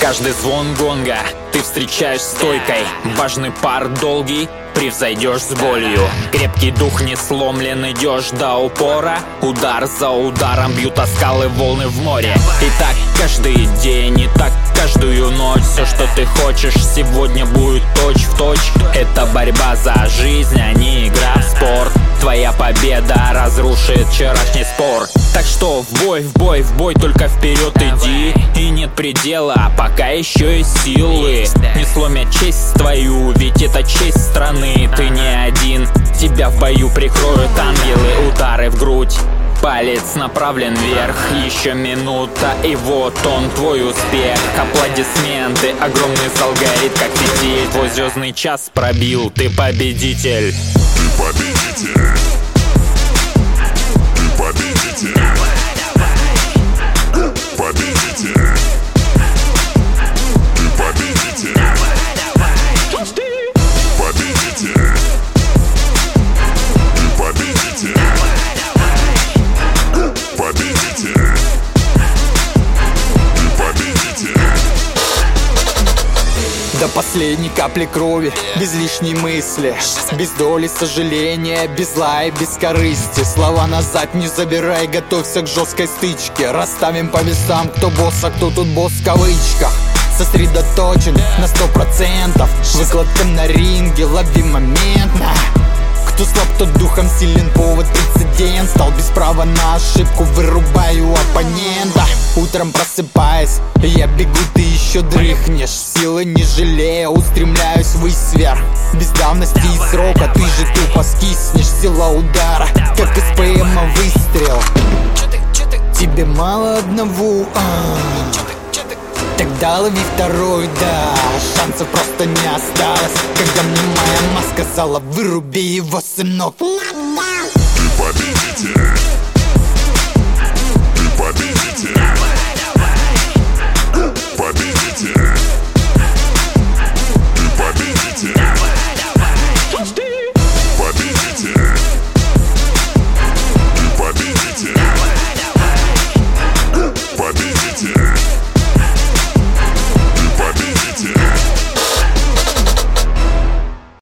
Каждый звон гонга ты встречаешь стойкой. Важный пар долгий, превзойдешь с болью. Крепкий дух не сломлен, идешь до упора. Удар за ударом бьют о скалы волны в море. И так каждый день, и так каждую ночь. Все, что ты хочешь, сегодня будет точь в точь. Это борьба за жизнь, а не игра в спорт Твоя победа разрушит вчерашний спор. Так что в бой, в бой, в бой, только вперед иди. И нет предела, пока еще есть силы. Не сломят честь твою, ведь это честь страны. Ты не один, тебя в бою прикроют ангелы. Удары в грудь Палец направлен вверх, еще минута И вот он, твой успех. Аплодисменты, огромный зал горит как фитиль. Твой звездный час пробил, ты победитель. Ты победитель До последней капли крови, без лишней мысли Без доли сожаления, без зла и без корысти. Слова назад не забирай, готовься к жесткой стычке. Расставим по весам, кто босс, а кто тут босс в кавычках. Сосредоточен на сто процентов Выкладка на ринге, лови моментно кто слаб, тот духом силен, повод прецедент. Стал без права на ошибку, оппонента Утром просыпаясь, я бегу, ты еще дрыхнешь. Силы не жалея, устремляюсь ввысь сверх Без давности и срока, ты же тупо скиснешь. Сила удара, как из ПМа выстрел. Тебе мало одного, а. Тогда лови второй, да. Шансов просто не осталось. Когда мне моя мама сказала Выруби его, сынок. Ты победитель